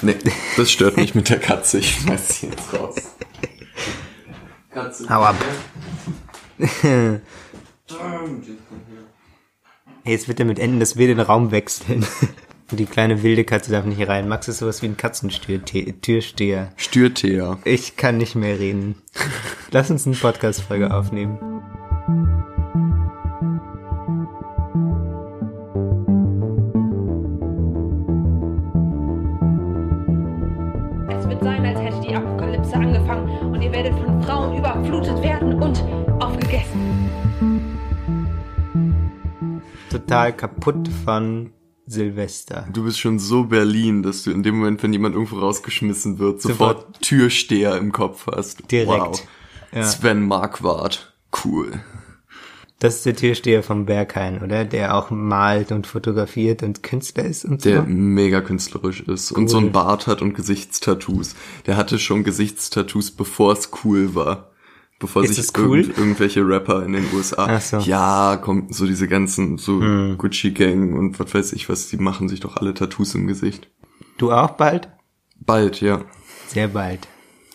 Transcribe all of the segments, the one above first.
Nee, das stört mich mit der Katze. Ich schmeiß sie jetzt raus. Katze. Hau ab. Hey, jetzt wird er mit Enden, dass wir den Raum wechseln. Die kleine wilde Katze darf nicht rein. Max ist sowas wie ein Katzentürsteher. Stürteher. Ich kann nicht mehr reden. Lass uns eine Podcast-Folge aufnehmen. Aufgegessen. Total kaputt von Silvester. Du bist schon so Berlin, dass du in dem Moment, wenn jemand irgendwo rausgeschmissen wird, sofort, Türsteher im Kopf hast. Direkt. Wow. Ja. Sven Marquardt. Cool. Das ist der Türsteher vom Berghain, oder? Der auch malt und fotografiert und Künstler ist und so. Der mega künstlerisch ist und so ein Bart hat und Gesichtstattoos. Der hatte schon Gesichtstattoos, bevor es cool war. Bevor Ist sich cool? irgend, irgendwelche Rapper in den USA. So. Hm. Ja, kommt so diese ganzen so Gucci Gang und was weiß ich was, die machen sich doch alle Tattoos im Gesicht. Du auch bald? Bald, ja. Sehr bald.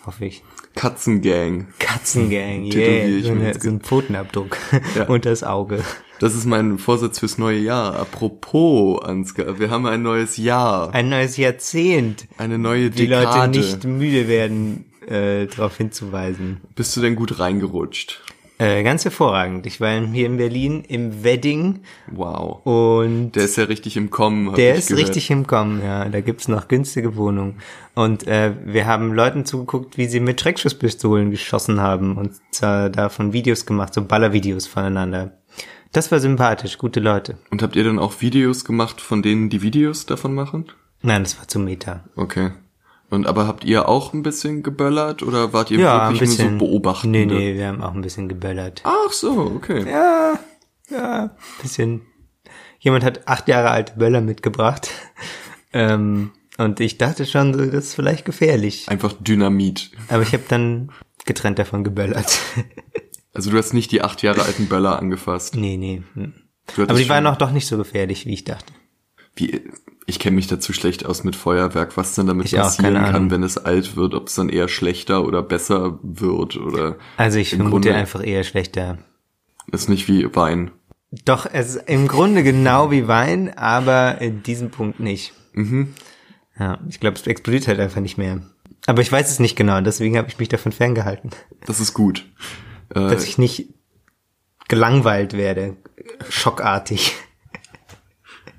Hoffe ich. Katzengang. Katzengang, yeah. ich So, eine, so ein Pfotenabdruck Ja. unter das Auge. Das ist mein Vorsatz fürs neue Jahr. Apropos, Ansgar, wir haben ein neues Jahr. Ein neues Jahrzehnt. Eine neue Die Dekade. Leute nicht müde werden, äh, darauf hinzuweisen. Bist du denn gut reingerutscht? Äh, ganz hervorragend. Ich war hier in Berlin im Wedding Wow. und Der ist ja richtig im Kommen. Der ist gehört. richtig im Kommen, ja. Da gibt's noch günstige Wohnungen. Und äh, wir haben Leuten zugeguckt, wie sie mit Schreckschusspistolen geschossen haben und zwar davon Videos gemacht, so Ballervideos voneinander. Das war sympathisch, gute Leute. Und habt ihr dann auch Videos gemacht, von denen die Videos davon machen? Nein, das war zu Meta. Okay. Und aber habt ihr auch ein bisschen geböllert oder wart ihr Ja, wirklich bisschen. nur so beobachtende? Nee, nee, wir haben auch ein bisschen geböllert. Ach so, okay. Ja, ja, bisschen. Jemand hat acht Jahre alte Böller mitgebracht. Ähm, und ich dachte schon, das ist vielleicht gefährlich. Einfach Dynamit. Aber ich habe dann getrennt davon geböllert. Also du hast nicht die acht Jahre alten Böller angefasst. nee, nee. hm. Aber die waren auch doch nicht so gefährlich, wie ich dachte. Wie, ich kenne mich dazu schlecht aus mit Feuerwerk, was dann damit Ich passieren kann, wenn es alt wird, ob es dann eher schlechter oder besser wird oder Also ich vermute Grunde- einfach eher schlechter. ist nicht wie Wein. Doch, es ist im Grunde genau wie Wein, aber in diesem Punkt nicht. Mhm. Ja, ich glaube, es explodiert halt einfach nicht mehr. Aber ich weiß es nicht genau, deswegen habe ich mich davon ferngehalten. Das ist gut. Äh, Dass ich nicht gelangweilt werde, schockartig.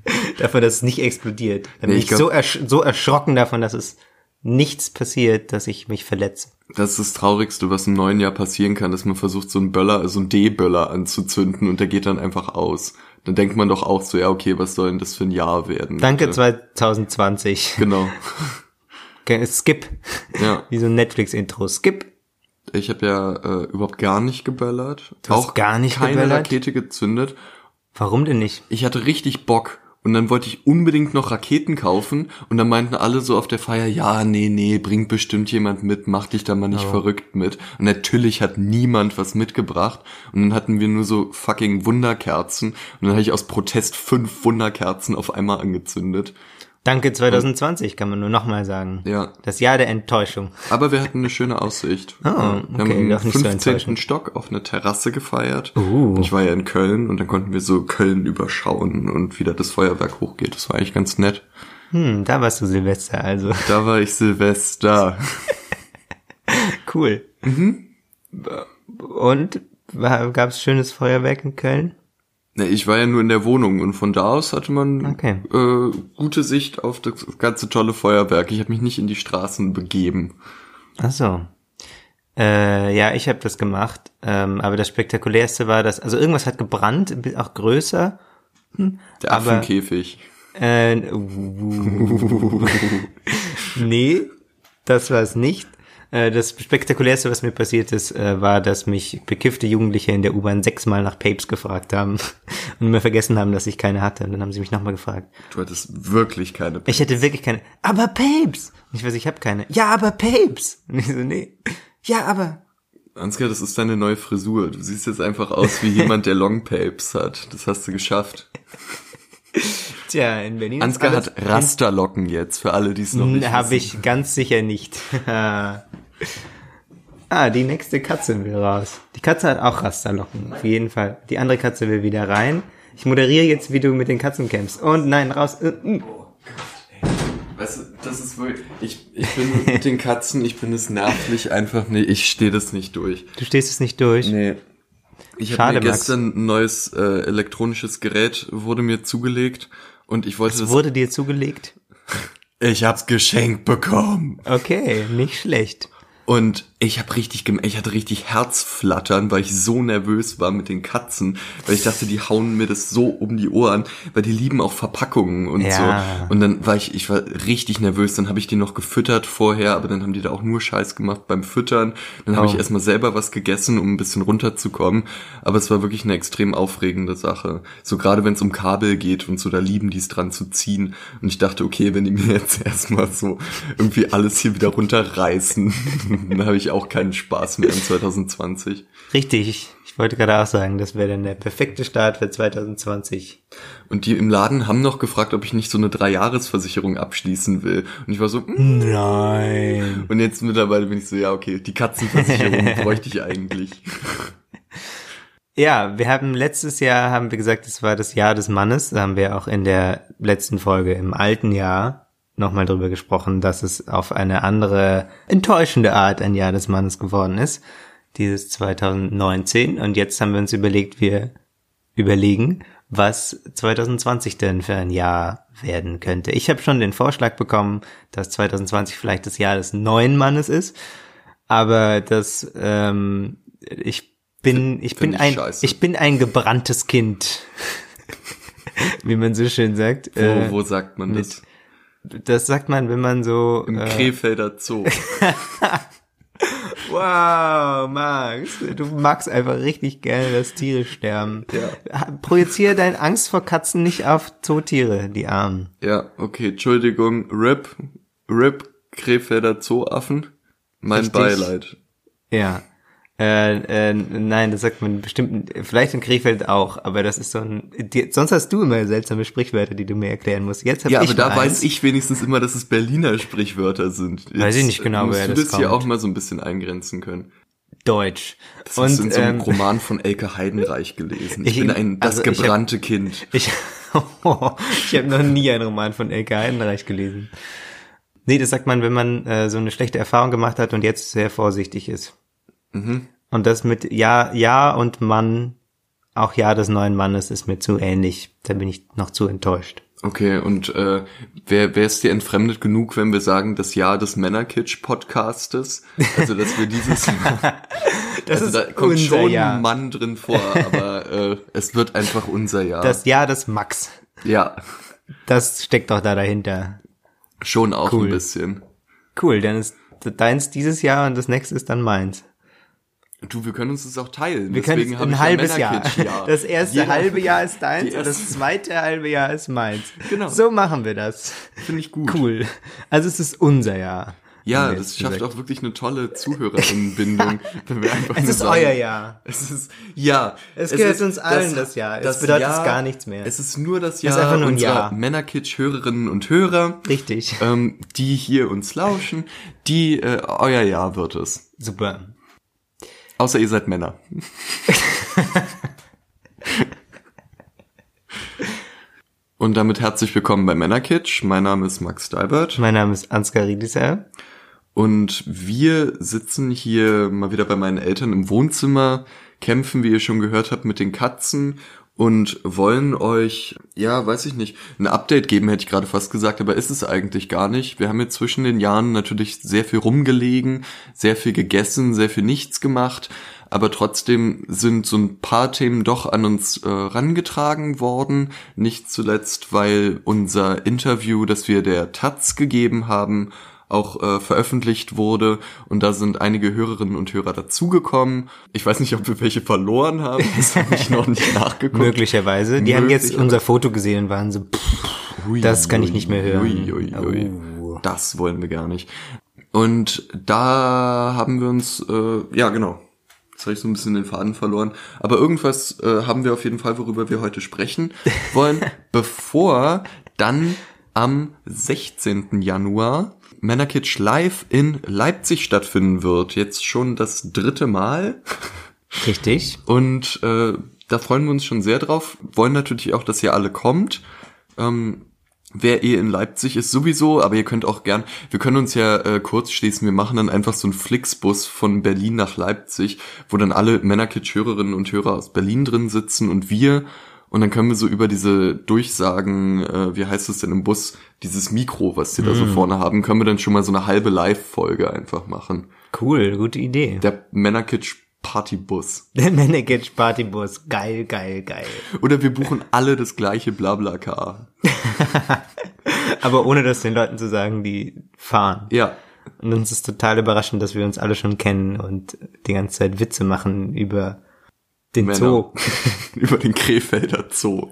davon, dass es nicht explodiert. Dann Nee, bin ich ich so, ersch so erschrocken davon, dass es nichts passiert, dass ich mich verletze. Das ist das Traurigste, was im neuen Jahr passieren kann, dass man versucht, so einen Böller, so einen D-Böller anzuzünden und der geht dann einfach aus. Dann denkt man doch auch so, ja, okay, was soll denn das für ein Jahr werden? Danke bitte? 2020. Genau. Okay, Skip. Ja. Wie so ein Netflix-Intro. Skip. Ich habe ja äh, überhaupt gar nicht geböllert. Du hast auch gar nicht keine geböllert? Rakete gezündet. Warum denn nicht? Ich hatte richtig Bock. Und dann wollte ich unbedingt noch Raketen kaufen. Und dann meinten alle so auf der Feier, ja, nee, nee, bringt bestimmt jemand mit, mach dich da mal nicht verrückt mit. Und natürlich hat niemand was mitgebracht. Und dann hatten wir nur so fucking Wunderkerzen. Und dann habe ich aus Protest fünf Wunderkerzen auf einmal angezündet. Danke 2020, kann man nur nochmal sagen. Ja. Das Jahr der Enttäuschung. Aber wir hatten eine schöne Aussicht. Oh, wir okay, haben im doch nicht so 15. enttäuschend. Stock auf einer Terrasse gefeiert. Uh. Ich war ja in Köln und dann konnten wir so Köln überschauen und wieder das Feuerwerk hochgeht. Das war eigentlich ganz nett. Hm, da warst du Silvester, also. Da war ich Silvester. Cool. Mhm. Und gab es schönes Feuerwerk in Köln? Ne, ich war ja nur in der Wohnung und von da aus hatte man Okay. äh, gute Sicht auf das ganze tolle Feuerwerk. Ich habe mich nicht in die Straßen begeben. Ach so. Äh, ja, ich habe das gemacht. Ähm, aber das spektakulärste war, dass also irgendwas hat gebrannt, auch größer. Der Aber- Affenkäfig. Äh, nee, das war es nicht. Äh, Das spektakulärste, was mir passiert ist, äh, war, dass mich bekiffte Jugendliche in der U-Bahn sechsmal nach Papes gefragt haben und mir vergessen haben, dass ich keine hatte. Und dann haben sie mich nochmal gefragt. Du hattest wirklich keine. Ich hätte wirklich keine. Aber Papes! Und ich weiß, ich habe keine. Ja, aber Papes! Und ich so, nee. Ja, aber. Ansgar, das ist deine neue Frisur. Du siehst jetzt einfach aus wie jemand, der Longpapes hat. Das hast du geschafft. Tja, in Berlin Ansgar hat Rasterlocken jetzt, für alle, die es noch nicht Habe wissen. ich ganz sicher nicht. Ah, die nächste Katze will raus. Die Katze hat auch Rasterlocken, auf jeden Fall. Die andere Katze will wieder rein. Ich moderiere jetzt, wie du mit den Katzen kämpfst. Und nein, raus. Äh, äh. Weißt du, das ist wirklich, ich, ich bin mit den Katzen, ich bin es nervlich einfach, nee, ich stehe das nicht durch. Du stehst es nicht durch. Nee. Ich habe Schade, mir Max. gestern ein neues äh, elektronisches Gerät wurde mir zugelegt und ich wollte Es das. wurde dir zugelegt. Ich hab's geschenkt bekommen. Okay, nicht schlecht. Und ich habe richtig, ich hatte richtig Herzflattern, weil ich so nervös war mit den Katzen, weil ich dachte, die hauen mir das so um die Ohren, weil die lieben auch Verpackungen und Ja. so. Und dann war ich, ich war richtig nervös, dann habe ich die noch gefüttert vorher, aber dann haben die da auch nur Scheiß gemacht beim Füttern. Dann habe Oh. ich erstmal selber was gegessen, um ein bisschen runterzukommen. Aber es war wirklich eine extrem aufregende Sache. So gerade wenn es um Kabel geht und so, da lieben die es dran zu ziehen. Und ich dachte, okay, wenn die mir jetzt erstmal so irgendwie alles hier wieder runterreißen, dann habe ich auch keinen Spaß mehr in 2020. Richtig. Ich wollte gerade auch sagen, das wäre dann der perfekte Start für 2020. Und die im Laden haben noch gefragt, ob ich nicht so eine Dreijahresversicherung abschließen will. Und ich war so, mm. Nein. und jetzt mittlerweile bin ich so, ja, okay, die Katzenversicherung bräuchte ich eigentlich. Ja, wir haben letztes Jahr, haben wir gesagt, es war das Jahr des Mannes. Da haben wir auch in der letzten Folge im alten Jahr nochmal drüber gesprochen, dass es auf eine andere, enttäuschende Art ein Jahr des Mannes geworden ist. Dieses 2019. Und jetzt haben wir uns überlegt, wir überlegen, was 2020 denn für ein Jahr werden könnte. Ich habe schon den Vorschlag bekommen, dass 2020 vielleicht das Jahr des neuen Mannes ist. Aber das, ähm, ich bin, ich bin ich ein, scheiße. ich bin ein gebranntes Kind. Wie man so schön sagt. Wo, Äh, wo sagt man das? Das sagt man, wenn man so. Im äh, Krefelder Zoo. Wow, Max, du magst einfach richtig gerne, dass Tiere sterben. Ja. Projiziere deine Angst vor Katzen nicht auf Zootiere, die Armen. Ja, okay, Entschuldigung, RIP, RIP, Krefelder Zooaffen. Mein Richtig. Beileid. Ja. Äh, äh, nein, das sagt man bestimmt, vielleicht in Krefeld auch, aber das ist so ein, die, sonst hast du immer seltsame Sprichwörter, die du mir erklären musst. Jetzt hab Ja, ich aber da mal weiß eins. ich wenigstens immer, dass es Berliner Sprichwörter sind. Weiß ich nicht genau, musst woher du das das hier auch mal so ein bisschen eingrenzen können. Deutsch. Das hast du in so einem ähm, Roman von Elke Heidenreich gelesen. Ich, ich- bin ein das also ich hab- gebrannte Kind. Ich, ich habe noch nie einen Roman von Elke Heidenreich gelesen. Nee, das sagt man, wenn man äh, so eine schlechte Erfahrung gemacht hat und jetzt sehr vorsichtig ist. Mhm. Und das mit Ja, Ja und Mann, auch Ja des neuen Mannes, ist mir zu ähnlich. Da bin ich noch zu enttäuscht. Okay, und äh, wer wer ist dir entfremdet genug, wenn wir sagen, das Jahr des Männerkitsch-Podcastes? Also, dass wir dieses Das also, da ist kommt unser schon Jahr. ein Mann drin vor, aber äh, es wird einfach unser Jahr. Das Ja des Max. ja, Das steckt doch da dahinter. schon auch Cool. ein bisschen. Cool, dann ist deins dieses Jahr und das nächste ist dann meins. Du, wir können uns das auch teilen. Wir können Deswegen habe ein halbes ja Jahr. Das erste Jeder- halbe Jahr ist deins und das zweite halbe Jahr ist meins. Genau. So machen wir das. Finde ich gut. Cool. Also es ist unser Jahr. Ja, das schafft auch wirklich eine tolle Zuhörerinnenbindung. wenn wir einfach Es ist sagen, euer Jahr. Es ist, ja. Es gehört ist uns allen das Jahr. Es das bedeutet Jahr, gar nichts mehr. Es ist nur das Jahr nur unserer Jahr. Männerkitsch-Hörerinnen und Hörer, Richtig. ähm, die hier uns lauschen, die, äh, euer Jahr wird es. Super. Außer ihr seid Männer. Und damit herzlich willkommen bei Männerkitsch. Mein Name ist Max Steibert. Mein Name ist Ansgar Riedisser. Und wir sitzen hier mal wieder bei meinen Eltern im Wohnzimmer, kämpfen, wie ihr schon gehört habt, mit den Katzen und wollen euch, ja, weiß ich nicht, ein Update geben, hätte ich gerade fast gesagt, aber ist es eigentlich gar nicht. Wir haben jetzt zwischen den Jahren natürlich sehr viel rumgelegen, sehr viel gegessen, sehr viel nichts gemacht, aber trotzdem sind so ein paar Themen doch an uns äh, rangetragen worden. Nicht zuletzt, weil unser Interview, das wir der Taz gegeben haben, auch äh, veröffentlicht wurde und da sind einige Hörerinnen und Hörer dazugekommen. Ich weiß nicht, ob wir welche verloren haben, das habe ich noch nicht nachgeguckt. Möglicherweise. Die haben jetzt Möglicherweise. unser Foto gesehen und waren so, pff, Ui, das kann ich nicht mehr hören. Ui, ui. Oh. Das wollen wir gar nicht. Und da haben wir uns, äh, ja genau, Jetzt habe ich so ein bisschen den Faden verloren. Aber irgendwas äh, haben wir auf jeden Fall, worüber wir heute sprechen wollen, bevor dann am 16. Januar Männerkitsch live in Leipzig stattfinden wird. Jetzt schon das dritte Mal. Richtig. Und äh, da freuen wir uns schon sehr drauf. Wollen natürlich auch, dass ihr alle kommt. Ähm, wer eh in Leipzig ist sowieso, aber ihr könnt auch gern, wir können uns ja äh, kurz schließen, wir machen dann einfach so einen Flixbus von Berlin nach Leipzig, wo dann alle Männerkitsch-Hörerinnen und Hörer aus Berlin drin sitzen und wir und dann können wir so über diese Durchsagen, äh, wie heißt es denn im Bus, dieses Mikro, was die da so vorne haben, können wir dann schon mal so eine halbe Live-Folge einfach machen. Cool, gute Idee. Der Männerkitsch Partybus. Der Männerkitsch Partybus. Geil, geil, geil. Oder wir buchen alle das gleiche Blabla-Car. Aber ohne das den Leuten zu sagen, die fahren. Ja, Und uns ist total überraschend, dass wir uns alle schon kennen und die ganze Zeit Witze machen über den Männer. Zoo. Über den Krefelder Zoo.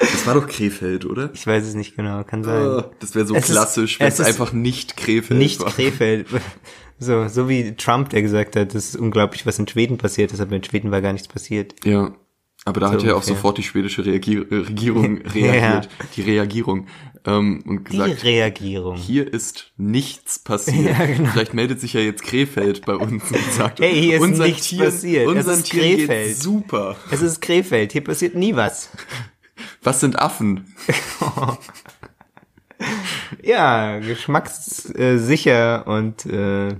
Das war doch Krefeld, oder? Ich weiß es nicht genau, kann sein. Ah, Das wäre so Es ist- klassisch, wenn es es ist einfach nicht Krefeld nicht war. Krefeld. So, so wie Trump, der gesagt hat, das ist unglaublich, was in Schweden passiert ist, aber in Schweden war gar nichts passiert. Ja. Aber da So hat ja auch sofort die schwedische Reagier Regierung reagiert. Die Reagierung. Ähm, und Die gesagt, Reagierung. hier ist nichts passiert. Ja, genau. Vielleicht meldet sich ja jetzt Krefeld bei uns und sagt, Hey, hier ist unseren nichts Tieren, passiert. Es Unseren ist Tieren Krefeld." geht's super. Es ist Krefeld, hier passiert nie was. Was sind Affen? Ja, geschmackssicher und äh,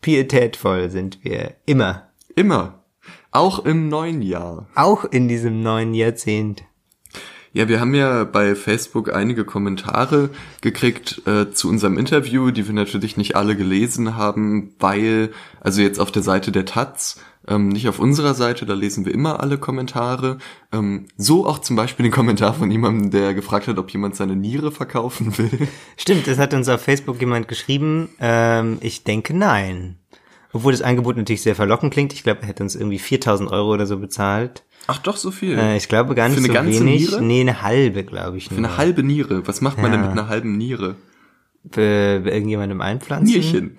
pietätvoll sind wir immer. Immer. Auch im neuen Jahr. Auch in diesem neuen Jahrzehnt. Ja, wir haben ja bei Facebook einige Kommentare gekriegt äh, zu unserem Interview, die wir natürlich nicht alle gelesen haben, weil, also jetzt auf der Seite der Taz, ähm, nicht auf unserer Seite, da lesen wir immer alle Kommentare. Ähm, so auch zum Beispiel den Kommentar von jemandem, der gefragt hat, ob jemand seine Niere verkaufen will. Stimmt, das hat uns auf Facebook jemand geschrieben. Ähm, ich denke nein. Obwohl das Angebot natürlich sehr verlockend klingt. Ich glaube, er hätte uns irgendwie 4000 Euro oder so bezahlt. Ach doch, so viel. Äh, ich glaube gar nicht Für eine so ganze wenig. Niere? Nee, eine halbe, glaube ich. Für eine halbe Niere. Was macht man denn Ja. mit einer halben Niere? Bei, bei irgendjemandem einpflanzen? Nierchen.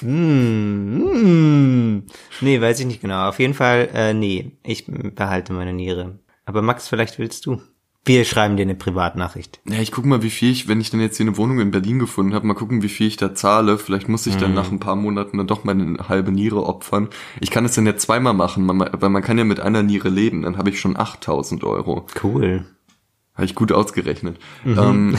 Hm. Nee, weiß ich nicht genau. Auf jeden Fall, äh, nee, ich behalte meine Niere. Aber Max, vielleicht willst du. Wir schreiben dir eine Privatnachricht. Ja, ich guck mal, wie viel ich, wenn ich dann jetzt hier eine Wohnung in Berlin gefunden habe, mal gucken, wie viel ich da zahle. Vielleicht muss ich dann nach ein paar Monaten dann doch meine halbe Niere opfern. Ich kann es dann ja zweimal machen, weil man kann ja mit einer Niere leben. Dann habe ich schon 8000 Euro. Cool. Habe ich gut ausgerechnet. Ähm,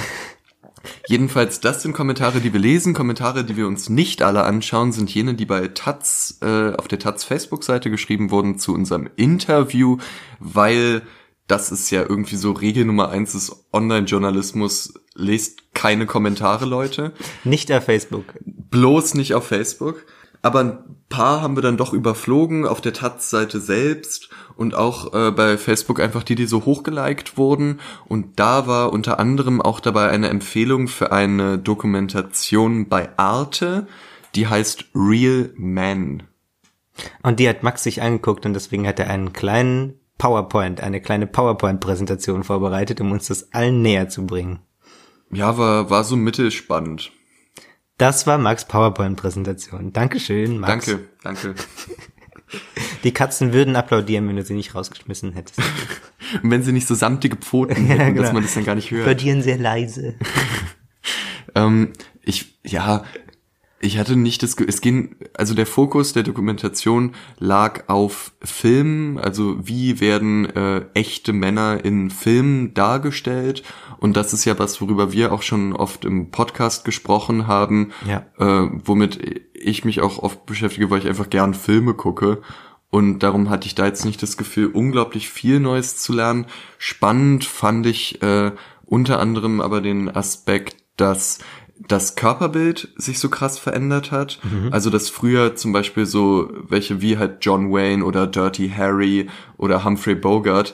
jedenfalls, das sind Kommentare, die wir lesen. Kommentare, die wir uns nicht alle anschauen, sind jene, die bei Taz, äh, auf der Taz Facebook-Seite geschrieben wurden zu unserem Interview, weil das ist ja irgendwie so Regel Nummer eins des Online-Journalismus. Lest keine Kommentare, Leute. Nicht auf Facebook. Bloß nicht auf Facebook. Aber ein paar haben wir dann doch überflogen auf der Taz-Seite selbst und auch äh, bei Facebook einfach die, die so hochgeliked wurden. Und da war unter anderem auch dabei eine Empfehlung für eine Dokumentation bei Arte, die heißt Real Men. Und die hat Max sich angeguckt und deswegen hat er einen kleinen PowerPoint, eine kleine PowerPoint-Präsentation vorbereitet, um uns das allen näher zu bringen. Ja, war, war so mittelspannend. Das war Max PowerPoint-Präsentation. Dankeschön, Max. Danke, danke. Die Katzen würden applaudieren, wenn du sie nicht rausgeschmissen hättest. Und wenn sie nicht so samtige Pfoten hätten, dass genau. man das dann gar nicht hört. Applaudieren sehr leise. Ähm, ich, ja, ich hatte nicht das, es ging, also der Fokus der Dokumentation lag auf Filmen, also wie werden äh, echte Männer in Filmen dargestellt und das ist ja was, worüber wir auch schon oft im Podcast gesprochen haben, Ja. äh, womit ich mich auch oft beschäftige, weil ich einfach gern Filme gucke. Und darum hatte ich da jetzt nicht das Gefühl, unglaublich viel Neues zu lernen. Spannend fand ich äh, unter anderem aber den Aspekt, dass das Körperbild sich so krass verändert hat. Also dass früher zum Beispiel so welche wie halt John Wayne oder Dirty Harry oder Humphrey Bogart,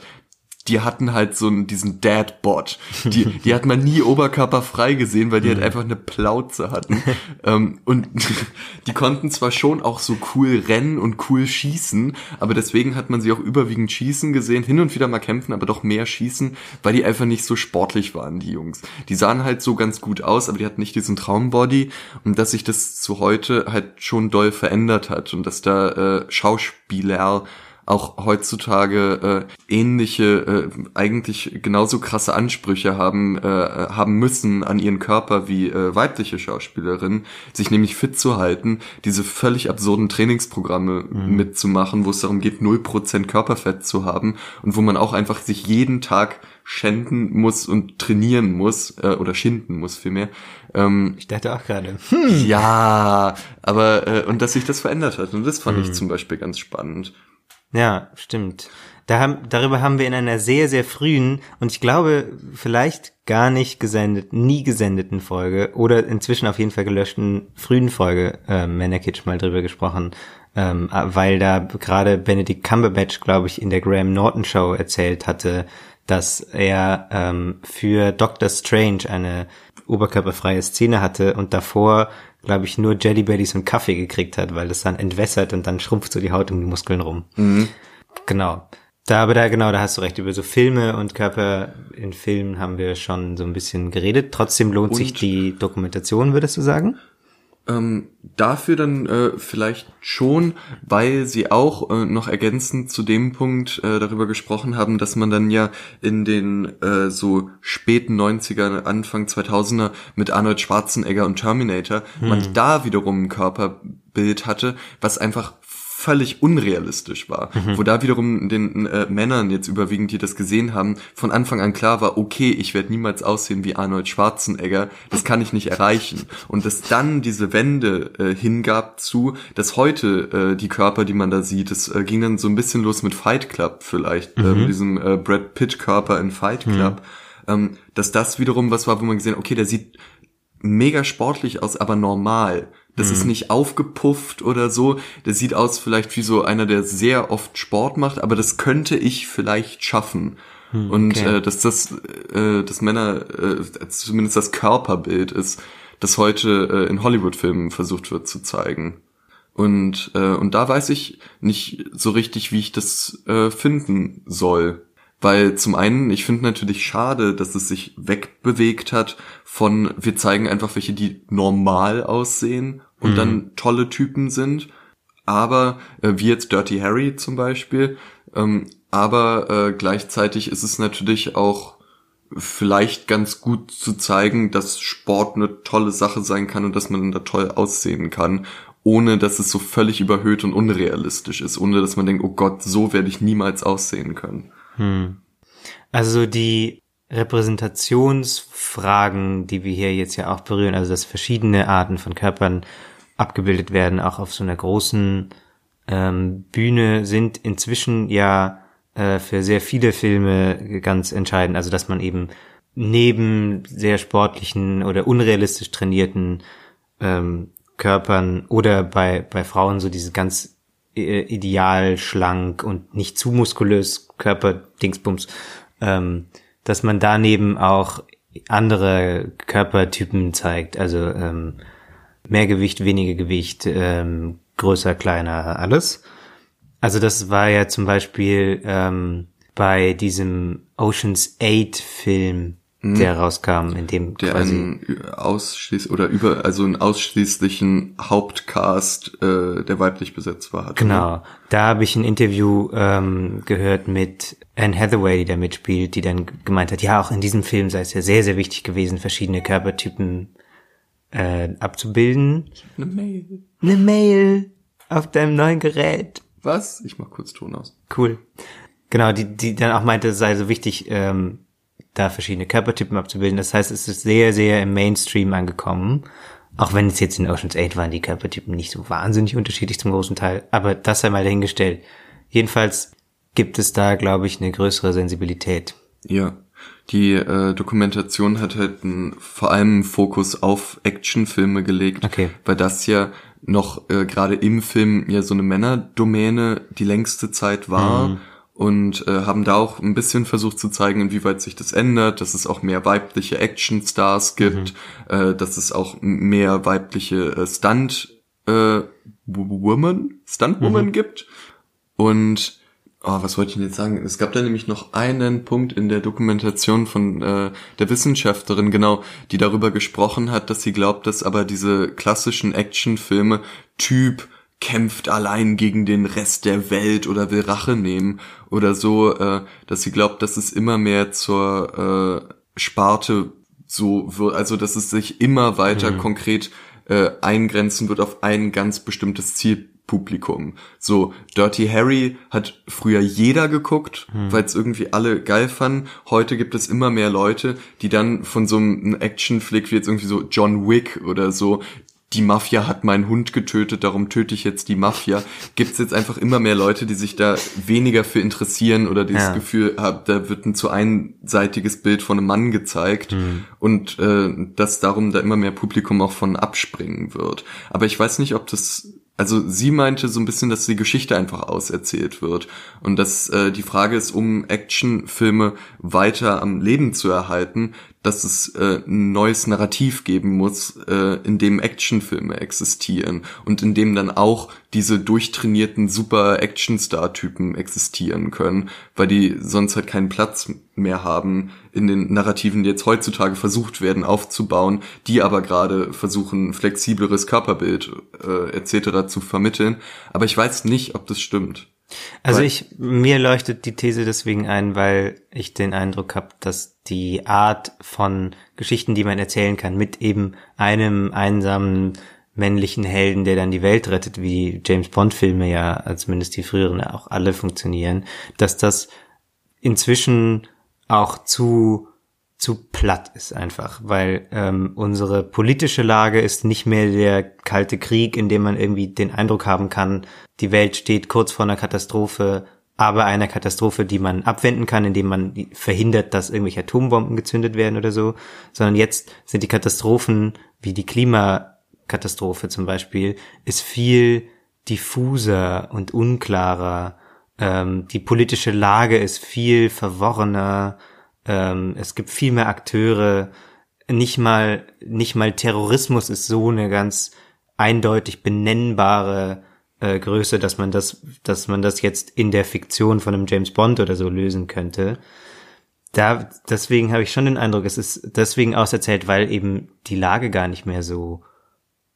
die hatten halt so einen, diesen Dad-Bot. Die, die hat man nie oberkörperfrei gesehen, weil die halt einfach eine Plauze hatten. ähm, und die konnten zwar schon auch so cool rennen und cool schießen, aber deswegen hat man sie auch überwiegend schießen gesehen, hin und wieder mal kämpfen, aber doch mehr schießen, weil die einfach nicht so sportlich waren, die Jungs. Die sahen halt so ganz gut aus, aber die hatten nicht diesen Traumbody und dass sich das zu heute halt schon doll verändert hat und dass da äh, Schauspieler auch heutzutage äh, ähnliche, äh, eigentlich genauso krasse Ansprüche haben, äh, haben müssen an ihren Körper wie äh, weibliche Schauspielerinnen, sich nämlich fit zu halten, diese völlig absurden Trainingsprogramme mhm. mitzumachen, wo es darum geht, 0% Körperfett zu haben und wo man auch einfach sich jeden Tag schänden muss und trainieren muss, äh, oder schinden muss vielmehr. Ähm, ich dachte auch gerade. Hm. Ja, aber äh, und dass sich das verändert hat. Und das fand hm. ich zum Beispiel ganz spannend. Ja, stimmt. Da haben, darüber haben wir in einer sehr, sehr frühen und ich glaube vielleicht gar nicht gesendet, nie gesendeten Folge oder inzwischen auf jeden Fall gelöschten frühen Folge äh, Manakitsch mal drüber gesprochen, ähm, weil da gerade Benedict Cumberbatch, glaube ich, in der Graham Norton Show erzählt hatte, dass er ähm, für Doctor Strange eine oberkörperfreie Szene hatte und davor glaube ich, nur Jelly Bellies und Kaffee gekriegt hat, weil das dann entwässert und dann schrumpft so die Haut um die Muskeln rum. Mhm. Genau. Da, aber da, genau, da hast du recht. Über so Filme und Körper in Filmen haben wir schon so ein bisschen geredet. Trotzdem lohnt und sich die Dokumentation, würdest du sagen? Ähm, dafür dann äh, vielleicht schon, weil sie auch äh, noch ergänzend zu dem Punkt äh, darüber gesprochen haben, dass man dann ja in den äh, so späten 90er, Anfang 2000er mit Arnold Schwarzenegger und Terminator, hm. man da wiederum ein Körperbild hatte, was einfach völlig unrealistisch war. Mhm. Wo da wiederum den äh, Männern jetzt überwiegend, die das gesehen haben, von Anfang an klar war, okay, ich werde niemals aussehen wie Arnold Schwarzenegger, das kann ich nicht erreichen. Und dass dann diese Wende äh, hingab zu, dass heute äh, die Körper, die man da sieht, das äh, ging dann so ein bisschen los mit Fight Club vielleicht, mhm. äh, mit diesem äh, Brad Pitt Körper in Fight mhm. Club, mhm. ähm, dass das wiederum was war, wo man gesehen, okay, der sieht mega sportlich aus, aber normal. Das mhm. ist nicht aufgepufft oder so. Das sieht aus vielleicht wie so einer, der sehr oft Sport macht, aber das könnte ich vielleicht schaffen. Mhm, Und okay. äh, dass das, äh, dass Männer, äh, zumindest das Körperbild ist, das heute äh, in Hollywood-Filmen versucht wird zu zeigen. Und, äh, und da weiß ich nicht so richtig, wie ich das äh, finden soll. Weil zum einen, ich finde natürlich schade, dass es sich wegbewegt hat von, wir zeigen einfach welche, die normal aussehen und mhm. dann tolle Typen sind. Aber, äh, wie jetzt Dirty Harry zum Beispiel, ähm, aber äh, gleichzeitig ist es natürlich auch vielleicht ganz gut zu zeigen, dass Sport eine tolle Sache sein kann und dass man da toll aussehen kann, ohne dass es so völlig überhöht und unrealistisch ist, ohne dass man denkt, oh Gott, so werde ich niemals aussehen können. Hm. Also die Repräsentationsfragen, die wir hier jetzt ja auch berühren, also dass verschiedene Arten von Körpern abgebildet werden, auch auf so einer großen ähm, Bühne, sind inzwischen ja äh, für sehr viele Filme ganz entscheidend. Also dass man eben neben sehr sportlichen oder unrealistisch trainierten ähm, Körpern oder bei, bei Frauen so diese ganz äh, ideal schlank und nicht zu muskulös Körperdingsbums, ähm, dass man daneben auch andere Körpertypen zeigt, also ähm, mehr Gewicht, weniger Gewicht, ähm, größer, kleiner, alles. Also das war ja zum Beispiel ähm, bei diesem Oceans 8 Film Mhm. der rauskam, in dem der quasi einen ausschließ oder über also einen ausschließlichen Hauptcast, äh, der weiblich besetzt war. Hatte, genau, ne? da habe ich ein Interview ähm, gehört mit Anne Hathaway, die da mitspielt, die dann gemeint hat, ja, auch in diesem Film sei es ja sehr sehr wichtig gewesen, verschiedene Körpertypen äh, abzubilden. Eine Mail. Eine Mail auf deinem neuen Gerät. Was? Ich mach kurz Ton aus. Cool. Genau, die die dann auch meinte, es sei so wichtig. Ähm, da verschiedene Körpertypen abzubilden. Das heißt, es ist sehr, sehr im Mainstream angekommen. Auch wenn es jetzt in Ocean's 8 waren die Körpertypen nicht so wahnsinnig unterschiedlich zum großen Teil. Aber das sei mal dahingestellt. Jedenfalls gibt es da, glaube ich, eine größere Sensibilität. Ja. Die äh, Dokumentation hat halt einen, vor allem einen Fokus auf Actionfilme gelegt, okay. weil das ja noch äh, gerade im Film ja so eine Männerdomäne die längste Zeit war. Mhm und äh, haben da auch ein bisschen versucht zu zeigen, inwieweit sich das ändert, dass es auch mehr weibliche Actionstars gibt, mhm. äh, dass es auch mehr weibliche äh, Stunt äh, Woman, Stuntwoman mhm. gibt und oh, was wollte ich denn jetzt sagen? Es gab da nämlich noch einen Punkt in der Dokumentation von äh, der Wissenschaftlerin, genau, die darüber gesprochen hat, dass sie glaubt, dass aber diese klassischen Actionfilme Typ kämpft allein gegen den Rest der Welt oder will Rache nehmen oder so, äh, dass sie glaubt, dass es immer mehr zur äh, Sparte so wird, also dass es sich immer weiter mhm. konkret äh, eingrenzen wird auf ein ganz bestimmtes Zielpublikum. So, Dirty Harry hat früher jeder geguckt, mhm. weil es irgendwie alle geil fanden. Heute gibt es immer mehr Leute, die dann von so einem Actionflick wie jetzt irgendwie so John Wick oder so, die Mafia hat meinen Hund getötet, darum töte ich jetzt die Mafia. Gibt es jetzt einfach immer mehr Leute, die sich da weniger für interessieren oder dieses ja. Gefühl haben, da wird ein zu einseitiges Bild von einem Mann gezeigt mhm. und äh, dass darum da immer mehr Publikum auch von abspringen wird. Aber ich weiß nicht, ob das also sie meinte so ein bisschen, dass die Geschichte einfach auserzählt wird und dass äh, die Frage ist, um Actionfilme weiter am Leben zu erhalten, dass es äh, ein neues Narrativ geben muss, äh, in dem Actionfilme existieren und in dem dann auch diese durchtrainierten super Actionstar-Typen existieren können, weil die sonst halt keinen Platz mehr haben in den Narrativen, die jetzt heutzutage versucht werden aufzubauen, die aber gerade versuchen, flexibleres Körperbild äh, etc. zu vermitteln. Aber ich weiß nicht, ob das stimmt. Also ich, mir leuchtet die These deswegen ein, weil ich den Eindruck habe, dass die Art von Geschichten, die man erzählen kann, mit eben einem einsamen männlichen Helden, der dann die Welt rettet, wie James Bond Filme ja, zumindest die früheren auch alle funktionieren, dass das inzwischen auch zu zu platt ist einfach, weil ähm, unsere politische Lage ist nicht mehr der kalte Krieg, in dem man irgendwie den Eindruck haben kann, die Welt steht kurz vor einer Katastrophe, aber einer Katastrophe, die man abwenden kann, indem man verhindert, dass irgendwelche Atombomben gezündet werden oder so, sondern jetzt sind die Katastrophen wie die Klimakatastrophe zum Beispiel, ist viel diffuser und unklarer. Ähm, die politische Lage ist viel verworrener ähm, es gibt viel mehr Akteure. Nicht mal, nicht mal Terrorismus ist so eine ganz eindeutig benennbare äh, Größe, dass man das, dass man das jetzt in der Fiktion von einem James Bond oder so lösen könnte. Da, deswegen habe ich schon den Eindruck, es ist deswegen auserzählt, weil eben die Lage gar nicht mehr so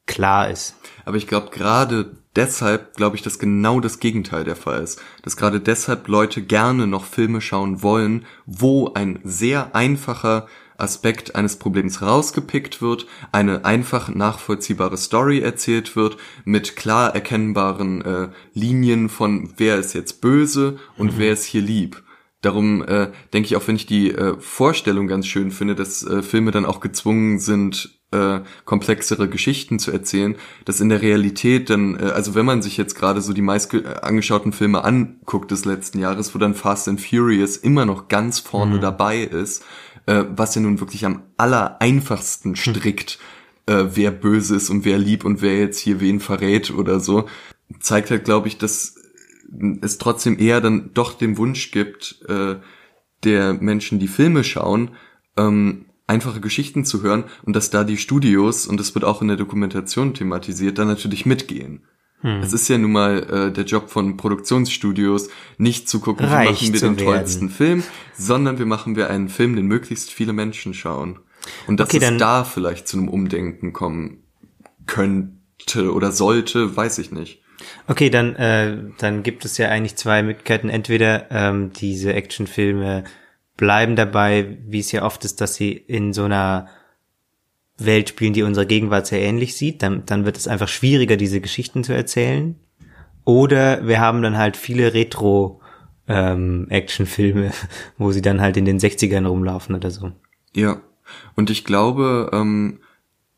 klar ist. Aber ich glaube, gerade deshalb glaube ich, dass genau das Gegenteil der Fall ist. Dass gerade deshalb Leute gerne noch Filme schauen wollen, wo ein sehr einfacher Aspekt eines Problems rausgepickt wird, eine einfach nachvollziehbare Story erzählt wird, mit klar erkennbaren äh, Linien von wer ist jetzt böse und mhm. wer ist hier lieb. Darum äh, denke ich auch, wenn ich die äh, Vorstellung ganz schön finde, dass äh, Filme dann auch gezwungen sind, äh, komplexere Geschichten zu erzählen, dass in der Realität dann, äh, also wenn man sich jetzt gerade so die meist angeschauten Filme anguckt des letzten Jahres, wo dann Fast and Furious immer noch ganz vorne mhm. dabei ist, äh, was ja nun wirklich am aller einfachsten hm. strickt, äh, wer böse ist und wer lieb und wer jetzt hier wen verrät oder so, zeigt halt, glaube ich, dass es trotzdem eher dann doch den Wunsch gibt, äh, der Menschen, die Filme schauen, ähm, einfache Geschichten zu hören und dass da die Studios, und das wird auch in der Dokumentation thematisiert, dann natürlich mitgehen. Hm. Es ist ja nun mal äh, der Job von Produktionsstudios, nicht zu gucken, Reich wie machen wir den werden. tollsten Film, sondern wir machen wir einen Film, den möglichst viele Menschen schauen. Und dass Okay, es dann- da vielleicht zu einem Umdenken kommen könnte oder sollte, weiß ich nicht. Okay, dann, äh, dann gibt es ja eigentlich zwei Möglichkeiten. Entweder ähm, diese Actionfilme bleiben dabei, wie es ja oft ist, dass sie in so einer Welt spielen, die unserer Gegenwart sehr ähnlich sieht. Dann, dann wird es einfach schwieriger, diese Geschichten zu erzählen. Oder wir haben dann halt viele Retro ähm, Actionfilme, wo sie dann halt in den 60ern rumlaufen oder so. Ja, und ich glaube, ähm,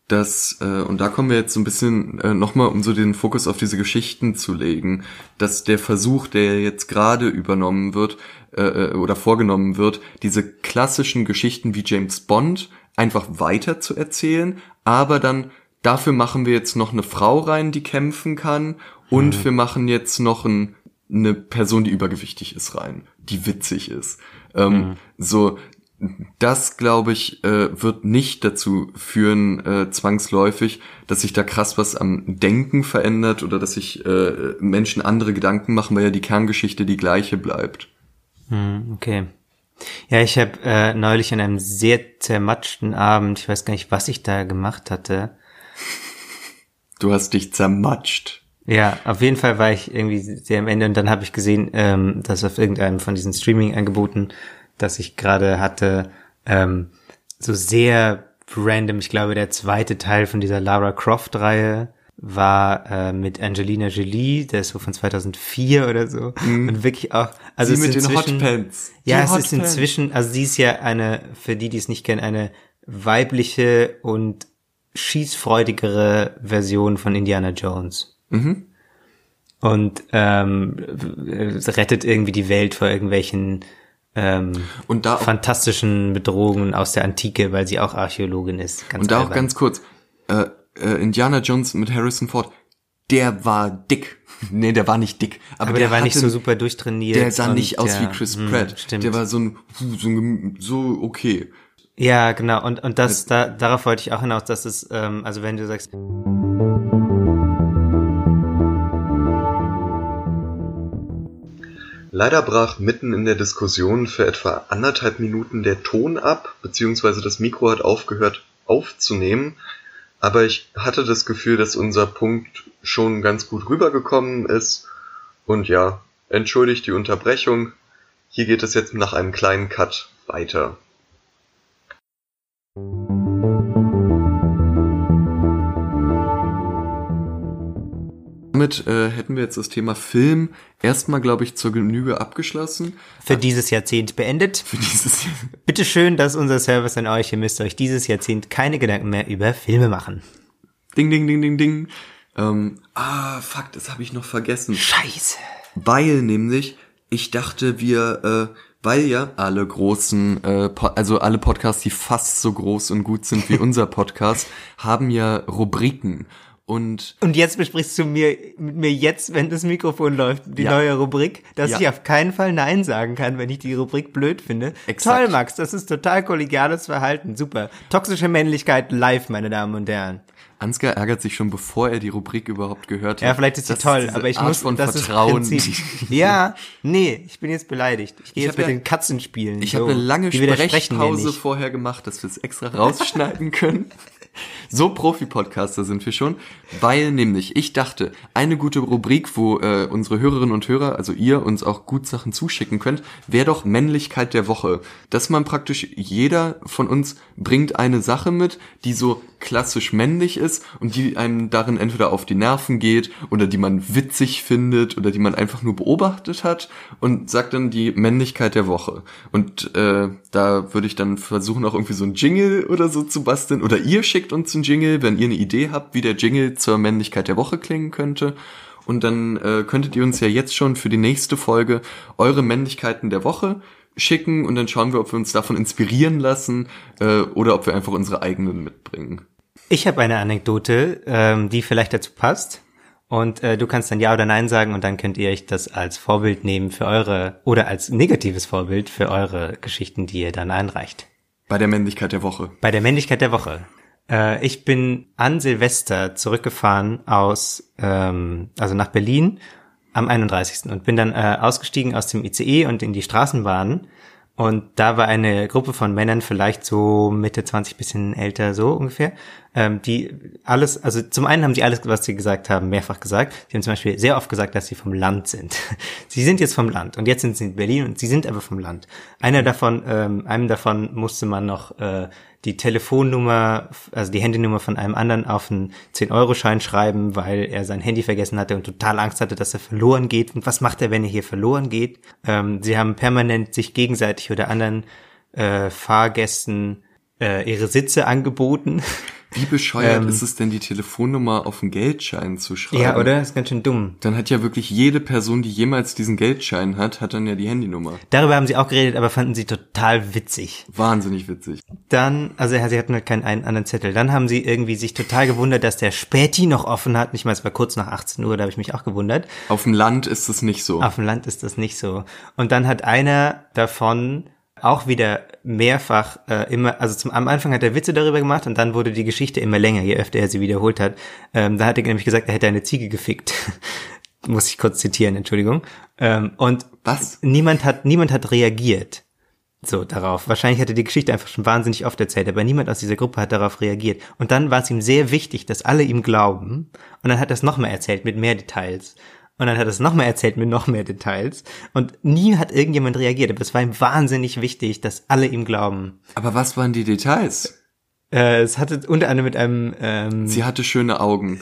dass, äh, und da kommen wir jetzt so ein bisschen äh, nochmal, um so den Fokus auf diese Geschichten zu legen, dass der Versuch, der jetzt gerade übernommen wird äh, äh, oder vorgenommen wird, diese klassischen Geschichten wie James Bond einfach weiter zu erzählen, aber dann dafür machen wir jetzt noch eine Frau rein, die kämpfen kann und wir machen jetzt noch einen eine Person, die übergewichtig ist, rein, die witzig ist. Ähm, mhm. So, das, glaube ich, äh, wird nicht dazu führen, äh, zwangsläufig, dass sich da krass was am Denken verändert oder dass sich äh, Menschen andere Gedanken machen, weil ja die Kerngeschichte die gleiche bleibt. Hm, okay. Ja, ich habe äh, neulich an einem sehr zermatschten Abend, ich weiß gar nicht, was ich da gemacht hatte. Du hast dich zermatscht. Ja, auf jeden Fall war ich irgendwie sehr am Ende und dann habe ich gesehen, ähm, dass auf irgendeinem von diesen Streaming-Angeboten das ich gerade hatte, ähm, so sehr random. Ich glaube, der zweite Teil von dieser Lara Croft-Reihe war äh, mit Angelina Jolie, der ist so von 2004 oder so mm. und wirklich auch also sie mit den Hotpants. Ja, es ist inzwischen, also sie ist ja eine für die, die es nicht kennen, eine weibliche und schießfreudigere Version von Indiana Jones. Mhm. Und ähm, rettet irgendwie die Welt vor irgendwelchen ähm, und da fantastischen Bedrohungen aus der Antike, weil sie auch Archäologin ist. Ganz und da albern. auch ganz kurz, äh, äh, Indiana Jones mit Harrison Ford, der war dick. nee, der war nicht dick. Aber, aber der, der, war hatte, nicht so super durchtrainiert. Der sah nicht aus der, wie Chris hm, Pratt. Mh, stimmt. Der war so ein, so, ein, so okay. Ja, genau. Und, und das, da, darauf wollte ich auch hinaus, dass es, ähm, also wenn du sagst, Leider brach mitten in der Diskussion für etwa anderthalb Minuten der Ton ab, beziehungsweise das Mikro hat aufgehört aufzunehmen, aber ich hatte das Gefühl, dass unser Punkt schon ganz gut rübergekommen ist. Und ja, entschuldigt die Unterbrechung. Hier geht es jetzt nach einem kleinen Cut weiter. Damit äh, hätten wir jetzt das Thema Film erstmal, glaube ich, zur Genüge abgeschlossen. Für dieses Jahrzehnt beendet. Für dieses Jahr. Bitte schön, dass unser Service an euch, ihr müsst euch dieses Jahrzehnt keine Gedanken mehr über Filme machen. Ding, ding, ding, ding, ding. Ähm, ah, fuck, das habe ich noch vergessen. Scheiße. Weil nämlich, ich dachte, wir, äh, weil ja alle großen, äh, also alle Podcasts, die fast so groß und gut sind wie unser Podcast, haben ja Rubriken. Und, und jetzt besprichst du mir, mit mir jetzt, wenn das Mikrofon läuft, die ja. neue Rubrik, dass ja. ich auf keinen Fall Nein sagen kann, wenn ich die Rubrik blöd finde. Exakt. Toll, Max, das ist total kollegiales Verhalten. Super. Toxische Männlichkeit live, meine Damen und Herren. Ansgar ärgert sich schon, bevor er die Rubrik überhaupt gehört hat. Ja, vielleicht ist sie toll, aber ich Art muss von das Vertrauen. ja, nee, ich bin jetzt beleidigt. Ich gehe jetzt mit ja, den Katzen spielen. Ich so. habe eine lange Sprechpause vorher gemacht, dass wir es extra rausschneiden können. So Profi-Podcaster sind wir schon, weil nämlich ich dachte, eine gute Rubrik, wo äh, unsere Hörerinnen und Hörer, also ihr, uns auch gut Sachen zuschicken könnt, wäre doch Männlichkeit der Woche. Dass man praktisch, jeder von uns bringt eine Sache mit, die so klassisch männlich ist und die einem darin entweder auf die Nerven geht oder die man witzig findet oder die man einfach nur beobachtet hat und sagt dann die Männlichkeit der Woche. Und äh, da würde ich dann versuchen, auch irgendwie so ein Jingle oder so zu basteln. Oder ihr schickt uns einen Jingle, wenn ihr eine Idee habt, wie der Jingle zur Männlichkeit der Woche klingen könnte. Und dann äh, könntet ihr uns ja jetzt schon für die nächste Folge eure Männlichkeiten der Woche schicken und dann schauen wir, ob wir uns davon inspirieren lassen äh, oder ob wir einfach unsere eigenen mitbringen. Ich habe eine Anekdote, ähm, die vielleicht dazu passt. Und äh, du kannst dann Ja oder Nein sagen und dann könnt ihr euch das als Vorbild nehmen für eure oder als negatives Vorbild für eure Geschichten, die ihr dann einreicht. Bei der Männlichkeit der Woche. Bei der Männlichkeit der Woche. Äh, ich bin an Silvester zurückgefahren aus, ähm, also nach Berlin am 31. und bin dann äh, ausgestiegen aus dem ICE und in die Straßenbahn und da war eine Gruppe von Männern, vielleicht so Mitte 20, bisschen älter, so ungefähr, ähm, die alles, also zum einen haben sie alles, was sie gesagt haben, mehrfach gesagt. Sie haben zum Beispiel sehr oft gesagt, dass sie vom Land sind. sie sind jetzt vom Land und jetzt sind sie in Berlin und sie sind aber vom Land. Einer davon, ähm, einem davon musste man noch äh, die Telefonnummer, also die Handynummer von einem anderen auf einen 10-Euro-Schein schreiben, weil er sein Handy vergessen hatte und total Angst hatte, dass er verloren geht. Und was macht er, wenn er hier verloren geht? Ähm, sie haben permanent sich gegenseitig oder anderen äh, Fahrgästen äh, ihre Sitze angeboten. Wie bescheuert Ähm. ist es denn, die Telefonnummer auf den Geldschein zu schreiben? Ja, oder? Das ist ganz schön dumm. Dann hat ja wirklich jede Person, die jemals diesen Geldschein hat, hat dann ja die Handynummer. Darüber haben sie auch geredet, aber fanden sie total witzig. Wahnsinnig witzig. Dann, also sie hatten halt keinen einen anderen Zettel. Dann haben sie irgendwie sich total gewundert, dass der Späti noch offen hat. Nicht mal, es war kurz nach 18 Uhr, da habe ich mich auch gewundert. Auf dem Land ist es nicht so. Auf dem Land ist das nicht so. Und dann hat einer davon auch wieder mehrfach äh, immer, also zum, am Anfang hat er Witze darüber gemacht und dann wurde die Geschichte immer länger, je öfter er sie wiederholt hat. Ähm, da hat er nämlich gesagt, er hätte eine Ziege gefickt. Muss ich kurz zitieren, Entschuldigung. Ähm, und Was? niemand hat, niemand hat reagiert. So, darauf. Wahrscheinlich hat er die Geschichte einfach schon wahnsinnig oft erzählt, aber niemand aus dieser Gruppe hat darauf reagiert. Und dann war es ihm sehr wichtig, dass alle ihm glauben. Und dann hat er es nochmal erzählt mit mehr Details. Und dann hat er es nochmal erzählt mit noch mehr Details. Und nie hat irgendjemand reagiert. Aber es war ihm wahnsinnig wichtig, dass alle ihm glauben. Aber was waren die Details? Äh, es hatte unter anderem mit einem ähm, Sie hatte schöne Augen.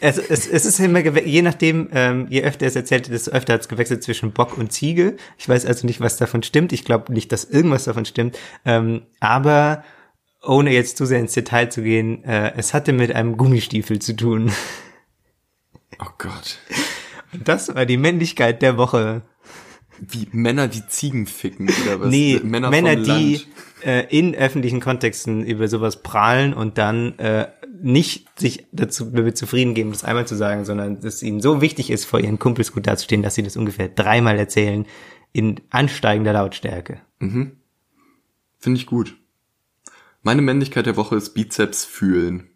es, es, es ist immer je nachdem, ähm, je öfter es erzählte, desto öfter hat es gewechselt zwischen Bock und Ziege. Ich weiß also nicht, was davon stimmt. Ich glaube nicht, dass irgendwas davon stimmt. Ähm, aber ohne jetzt zu sehr ins Detail zu gehen, äh, es hatte mit einem Gummistiefel zu tun. Oh Gott. Das war die Männlichkeit der Woche. Wie Männer, die Ziegen ficken oder was? Nee, Männer, Männer, die äh, in öffentlichen Kontexten über sowas prahlen und dann äh, nicht sich dazu damit zufrieden geben, das einmal zu sagen, sondern dass ihnen so wichtig ist, vor ihren Kumpels gut dazustehen, dass sie das ungefähr dreimal erzählen in ansteigender Lautstärke. Finde ich gut. Meine Männlichkeit der Woche ist Bizeps fühlen.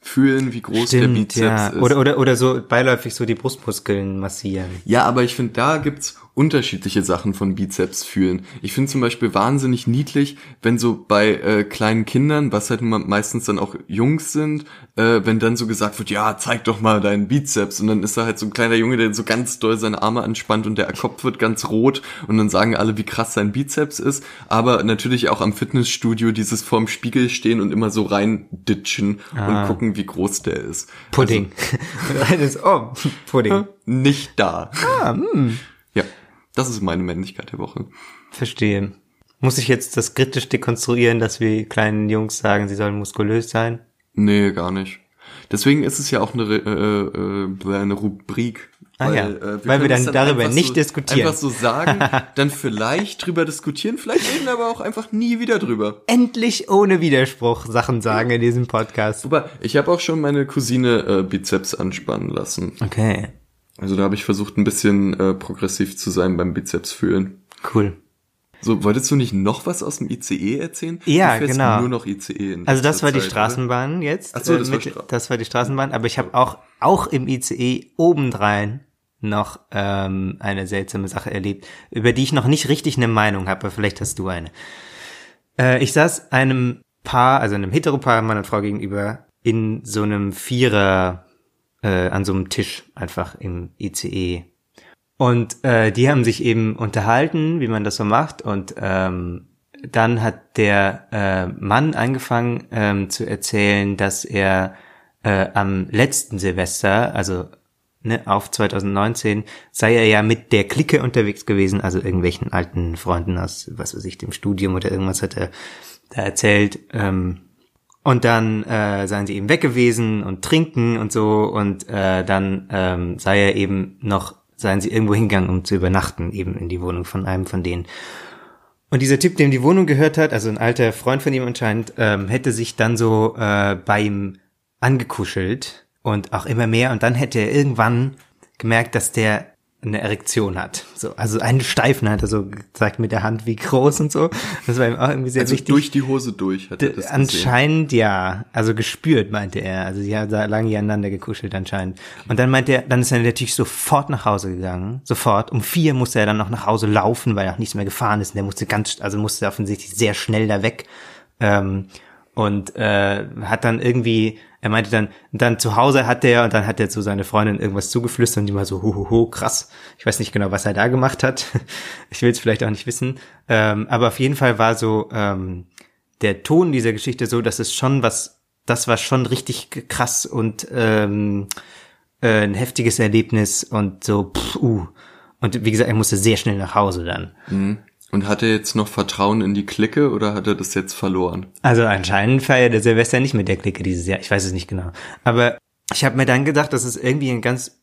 Fühlen, wie groß der Bizeps ja. ist. Oder, oder, oder so beiläufig so die Brustmuskeln massieren. Ja, aber ich finde, da gibt's unterschiedliche Sachen von Bizeps fühlen. Ich finde zum Beispiel wahnsinnig niedlich, wenn so bei äh, kleinen Kindern, was halt me- meistens dann auch Jungs sind, äh, wenn dann so gesagt wird, ja, zeig doch mal deinen Bizeps. Und dann ist da halt so ein kleiner Junge, der so ganz doll seine Arme anspannt und der Kopf wird ganz rot und dann sagen alle, wie krass sein Bizeps ist. Aber natürlich auch am Fitnessstudio dieses vorm Spiegel stehen und immer so rein ditchen und gucken, wie groß der ist. Pudding. Und eines, oh, Pudding. Also, nicht da. Ja, das ist meine Männlichkeit der Woche. Verstehe. Muss ich jetzt das kritisch dekonstruieren, dass wir kleinen Jungs sagen, sie sollen muskulös sein? Nee, gar nicht. Deswegen ist es ja auch eine, äh, äh, eine Rubrik. Ah ja, äh, weil wir dann es darüber nicht so, diskutieren. Einfach so sagen, dann vielleicht drüber diskutieren, vielleicht reden wir aber auch einfach nie wieder drüber. Endlich ohne Widerspruch Sachen sagen in diesem Podcast. Wobei, ich habe auch schon meine Cousine äh, Bizeps anspannen lassen. Okay, Also da habe ich versucht, ein bisschen äh, progressiv zu sein beim Bizeps fühlen. cool. So, wolltest du nicht noch was aus dem ICE erzählen? Ja, genau. nur noch ICE in Also das war die Zeit, oder? Straßenbahn jetzt. Ach so, äh, das war mit, Stra- das war die Straßenbahn, aber ich habe auch auch im ICE obendrein noch ähm, eine seltsame Sache erlebt, über die ich noch nicht richtig eine Meinung habe, aber vielleicht hast du eine. Äh, ich saß einem Paar, also einem Heteropaar, Mann und Frau gegenüber, in so einem Vierer, äh, an so einem Tisch einfach im ICE. Und äh, die haben sich eben unterhalten, wie man das so macht. Und ähm, dann hat der äh, Mann angefangen ähm, zu erzählen, dass er äh, am letzten Silvester, also ne, auf 2019, sei er ja mit der Clique unterwegs gewesen, also irgendwelchen alten Freunden aus, was weiß ich, dem Studium oder irgendwas hat er da erzählt. Ähm, und dann äh, seien sie eben weg gewesen und trinken und so und äh, dann ähm, sei er eben noch, seien sie irgendwo hingegangen, um zu übernachten, eben in die Wohnung von einem von denen. Und dieser Typ, dem die Wohnung gehört hat, also ein alter Freund von ihm anscheinend, ähm, hätte sich dann so äh, bei ihm angekuschelt und auch immer mehr und dann hätte er irgendwann gemerkt, dass der eine Erektion hat. So, also einen Steifen hat er so gezeigt mit der Hand, wie groß und so. Das war ihm auch irgendwie sehr Also wichtig. durch die Hose durch hat er das gesehen. Anscheinend ja, also gespürt, meinte er. Also sie haben da lange aneinander gekuschelt anscheinend. Und dann meinte er, dann ist er natürlich sofort nach Hause gegangen. Sofort. Um vier musste er dann noch nach Hause laufen, weil er auch nichts mehr gefahren ist. Und er musste ganz, also musste offensichtlich sehr schnell da weg. Ähm, und äh, hat dann irgendwie, er meinte dann, dann zu Hause hat er und dann hat er zu seiner Freundin irgendwas zugeflüstert und die war so, hu, krass. Ich weiß nicht genau, was er da gemacht hat. Ich will es vielleicht auch nicht wissen. Ähm, aber auf jeden Fall war so ähm, der Ton dieser Geschichte so, dass es schon was, das war schon richtig krass und ähm, äh, ein heftiges Erlebnis und so, pff, uh. Und wie gesagt, er musste sehr schnell nach Hause dann. Und hat er jetzt noch Vertrauen in die Clique oder hat er das jetzt verloren? Also anscheinend feiert der Silvester nicht mit der Clique dieses Jahr. Ich weiß es nicht genau. Aber ich habe mir dann gedacht, das ist irgendwie ein ganz,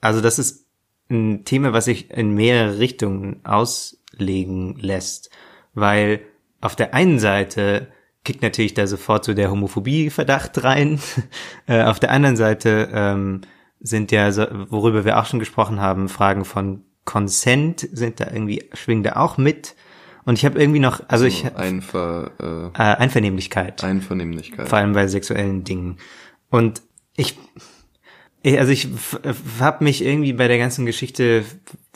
also das ist ein Thema, was sich in mehrere Richtungen auslegen lässt, weil auf der einen Seite kickt natürlich da sofort so der Homophobie-Verdacht rein. äh, auf der anderen Seite ähm, sind ja, worüber wir auch schon gesprochen haben, Fragen von Consent sind da irgendwie, schwingen da auch mit. Und ich habe irgendwie noch, also, ich Einver, äh, äh, Einvernehmlichkeit. Einvernehmlichkeit. Vor allem bei sexuellen Dingen. Und ich, also ich habe mich irgendwie bei der ganzen Geschichte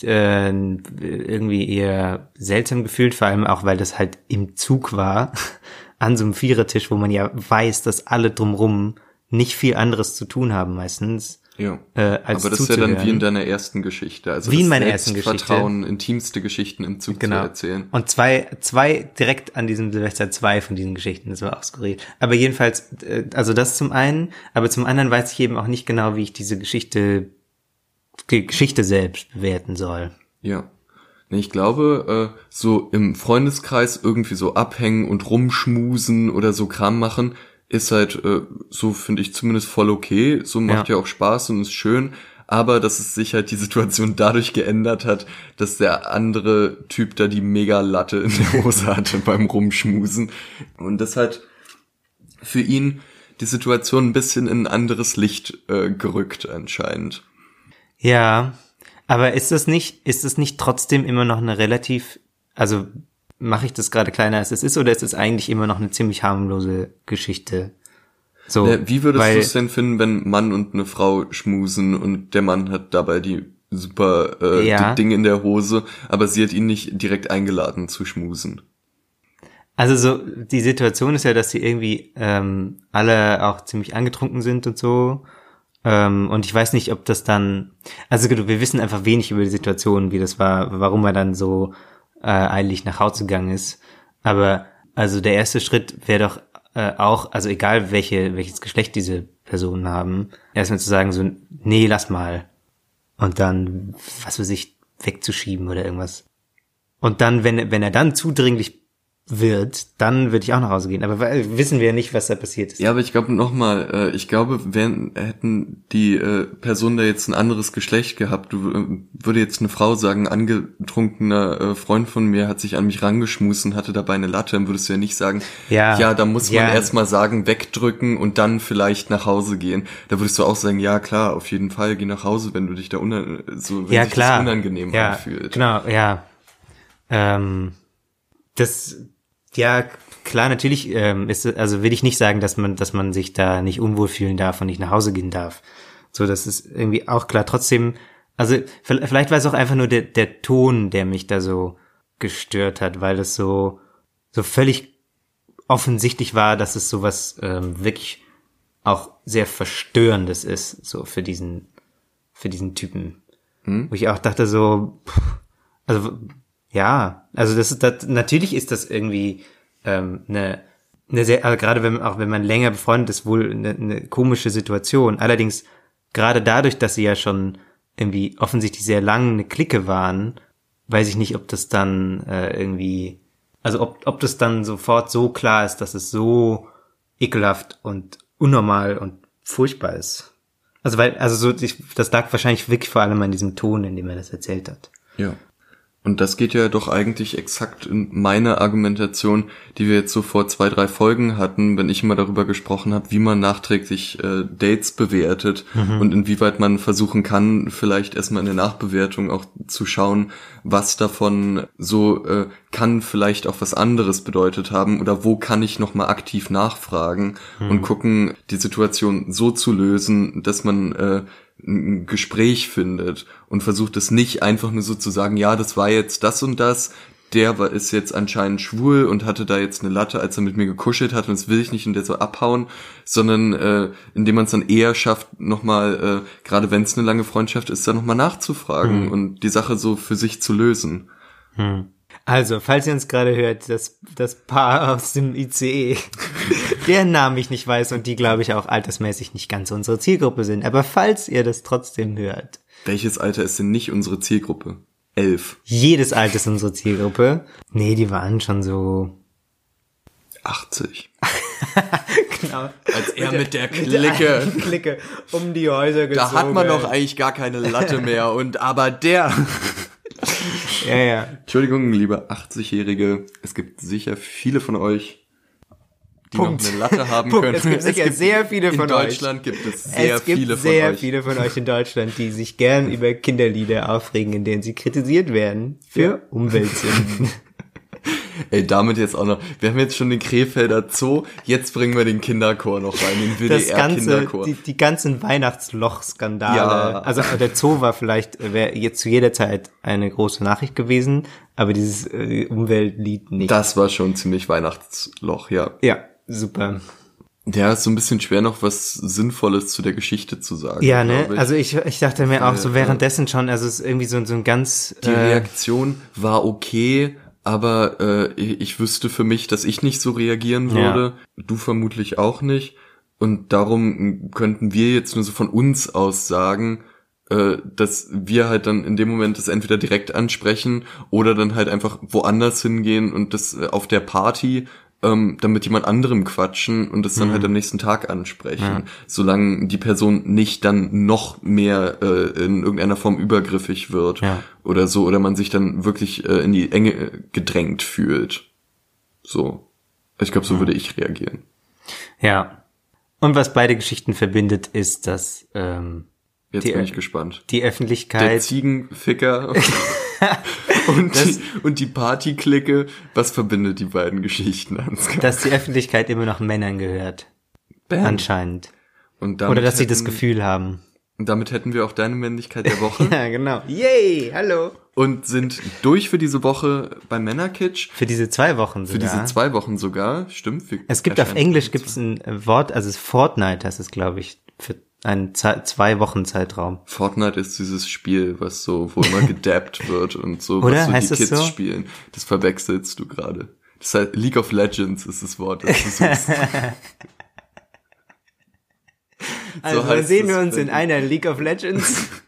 äh, irgendwie eher seltsam gefühlt, vor allem auch, weil das halt im Zug war, an so einem Vierertisch, wo man ja weiß, dass alle drumrum nicht viel anderes zu tun haben meistens. Ja. Äh, als Aber das ist ja dann wie in deiner ersten Geschichte. Also wie in meiner ersten Geschichte. Vertrauen, intimste Geschichten im Zug genau. zu erzählen. Und zwei, zwei direkt an diesem Silvester zwei von diesen Geschichten. Das war auch skurril. Aber jedenfalls, äh, also das zum einen. Aber zum anderen weiß ich eben auch nicht genau, wie ich diese Geschichte, die Geschichte selbst bewerten soll. Ja. Ich glaube, äh, so im Freundeskreis irgendwie so abhängen und rumschmusen oder so Kram machen, ist halt äh, so finde ich zumindest voll okay, so macht ja. ja auch Spaß und ist schön, aber dass es sich halt die Situation dadurch geändert hat, dass der andere Typ da die mega Latte in der Hose hatte beim Rumschmusen und das hat für ihn die Situation ein bisschen in ein anderes Licht äh, gerückt anscheinend. Ja, aber ist das nicht, ist das nicht trotzdem immer noch eine relativ, also mache ich das gerade kleiner als es ist oder ist es eigentlich immer noch eine ziemlich harmlose Geschichte? So, ja, wie würdest du es denn finden, wenn Mann und eine Frau schmusen und der Mann hat dabei die super äh, ja. Ding in der Hose, aber sie hat ihn nicht direkt eingeladen zu schmusen? Also so, die Situation ist ja, dass sie irgendwie ähm, alle auch ziemlich angetrunken sind und so. Ähm, und ich weiß nicht, ob das dann, also wir wissen einfach wenig über die Situation, wie das war, warum er dann so äh, eilig nach Hause gegangen ist. Aber also der erste Schritt wäre doch äh, auch, also egal welche, welches Geschlecht diese Personen haben, erstmal zu sagen so, nee, lass mal. Und dann, was weiß ich, wegzuschieben oder irgendwas. Und dann, wenn, wenn er dann zudringlich wird, dann würde ich auch nach Hause gehen. Aber wissen wir ja nicht, was da passiert ist. Ja, aber ich glaube nochmal, äh, ich glaube, wenn hätten die äh, Personen da jetzt ein anderes Geschlecht gehabt, du, äh, würde jetzt eine Frau sagen, angetrunkener äh, Freund von mir hat sich an mich rangeschmussen, hatte dabei eine Latte, dann würdest du ja nicht sagen, ja, ja da muss man ja. erstmal sagen, wegdrücken und dann vielleicht nach Hause gehen. Da würdest du auch sagen, ja klar, auf jeden Fall, geh nach Hause, wenn du dich da unan so wenn ja, dich klar. das unangenehm ja, anfühlt. Genau, ja. Ähm, das ja, klar, natürlich ähm, ist also will ich nicht sagen, dass man, dass man sich da nicht unwohl fühlen darf und nicht nach Hause gehen darf. So, das ist irgendwie auch klar. Trotzdem, also vielleicht war es auch einfach nur der, der Ton, der mich da so gestört hat, weil es so, so völlig offensichtlich war, dass es sowas ähm, wirklich auch sehr verstörendes ist, so für diesen, für diesen Typen. Hm? Wo ich auch dachte so, pff, also ja, also das ist das, natürlich ist das irgendwie ähm, eine, eine sehr, also gerade wenn auch wenn man länger befreundet ist, wohl eine, eine komische Situation. Allerdings gerade dadurch, dass sie ja schon irgendwie offensichtlich sehr lang eine Clique waren, weiß ich nicht, ob das dann äh, irgendwie, also ob, ob das dann sofort so klar ist, dass es so ekelhaft und unnormal und furchtbar ist. Also weil, also so, ich, das lag wahrscheinlich wirklich vor allem an diesem Ton, in dem er das erzählt hat. Ja. Und das geht ja doch eigentlich exakt in meine Argumentation, die wir jetzt so vor zwei, drei Folgen hatten, wenn ich immer darüber gesprochen habe, wie man nachträglich äh, Dates bewertet mhm. und inwieweit man versuchen kann, vielleicht erstmal in der Nachbewertung auch zu schauen, was davon so äh, kann vielleicht auch was anderes bedeutet haben oder wo kann ich nochmal aktiv nachfragen mhm. und gucken, die Situation so zu lösen, dass man äh, ein Gespräch findet und versucht es nicht einfach nur so zu sagen, ja, das war jetzt das und das, der war, ist jetzt anscheinend schwul und hatte da jetzt eine Latte, als er mit mir gekuschelt hat und das will ich nicht und der so abhauen, sondern äh, indem man es dann eher schafft, nochmal, äh, gerade wenn es eine lange Freundschaft ist, dann nochmal nachzufragen hm. und die Sache so für sich zu lösen. Hm. Also, falls ihr uns gerade hört, das, das Paar aus dem ICE, deren Namen ich nicht weiß und die, glaube ich, auch altersmäßig nicht ganz unsere Zielgruppe sind. Aber falls ihr das trotzdem hört. Welches Alter ist denn nicht unsere Zielgruppe? elf. Jedes Alter ist unsere Zielgruppe. Nee, die waren schon so 80. genau. Als er mit der Clique. Clique um die Häuser gezogen. Da hat man doch eigentlich gar keine Latte mehr. Und aber der. Ja, ja. Entschuldigung, liebe 80-Jährige, es gibt sicher viele von euch, die Punkt. noch eine Latte haben Punkt. können. Es gibt sicher sehr viele von in euch. Deutschland gibt es sehr es gibt viele von sehr euch. viele von euch in Deutschland, die sich gern über Kinderlieder aufregen, in denen sie kritisiert werden für Umweltsünden. Ey, damit jetzt auch noch. Wir haben jetzt schon den Krefelder Zoo, jetzt bringen wir den Kinderchor noch rein, den WDR-Kinderchor. die, die ganzen Weihnachtsloch-Skandale. Ja. Also der Zoo war vielleicht, wäre jetzt zu jeder Zeit eine große Nachricht gewesen, aber dieses äh, Umweltlied nicht. Das war schon ziemlich Weihnachtsloch, ja. ja, super. Ja, ist so ein bisschen schwer noch was Sinnvolles zu der Geschichte zu sagen. Ja, ne? ich. Also ich, ich dachte mir auch so währenddessen schon, also es ist irgendwie so, so ein ganz Die äh, Reaktion war okay, aber äh, ich wüsste für mich, dass ich nicht so reagieren würde. Du vermutlich auch nicht. Und darum könnten wir jetzt nur so von uns aus sagen, äh, dass wir halt dann in dem Moment das entweder direkt ansprechen oder dann halt einfach woanders hingehen und das äh, auf der Party ähm, dann mit jemand anderem quatschen und das dann halt am nächsten Tag ansprechen, solange die Person nicht dann noch mehr äh, in irgendeiner Form übergriffig wird Ja. oder so oder man sich dann wirklich äh, in die Enge äh, gedrängt fühlt. So. Ich glaube, so würde ich reagieren. ja. Und was beide Geschichten verbindet, ist, dass ähm, Jetzt Die- bin ich gespannt. die Der Öffentlichkeit Ziegenficker und, die, und die Partyklicke, was verbindet die beiden Geschichten, Ansgar? dass die Öffentlichkeit immer noch Männern gehört. Bam. Anscheinend. Und Oder dass sie das hätten- Gefühl haben. Und damit hätten wir auch deine Männlichkeit der Woche Ja, genau. Yay, hallo. und sind durch für diese Woche bei Männerkitsch. Für diese zwei Wochen Für sogar. diese zwei Wochen sogar, stimmt. es gibt auf Englisch gibt's ein Wort, also es Fortnite, das ist glaube ich für Ze zwei Wochen Zeitraum. Fortnite ist dieses Spiel, was so, wo immer gedappt wird und so, Oder? was so Heißt die das Kids so? spielen. Das verwechselst du gerade. Das heißt, League of Legends ist das Wort, das du suchst. Also heißt sehen wir uns in einer League of Legends.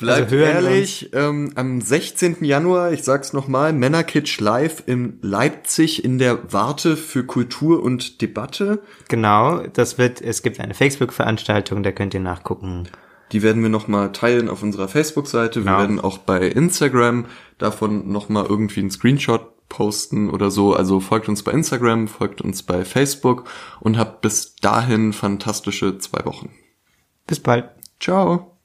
Bleibt Also ehrlich, ähm, am 16. Januar, ich sag's nochmal, Männerkitsch live in Leipzig in der Warte für Kultur und Debatte. genau, das wird, es gibt eine Facebook-Veranstaltung, da könnt ihr nachgucken. Die werden wir nochmal teilen auf unserer Facebook-Seite. Wir Genau. werden auch bei Instagram davon nochmal irgendwie einen Screenshot posten oder so. Also folgt uns bei Instagram, folgt uns bei Facebook und habt bis dahin fantastische zwei Wochen. Bis bald. Ciao.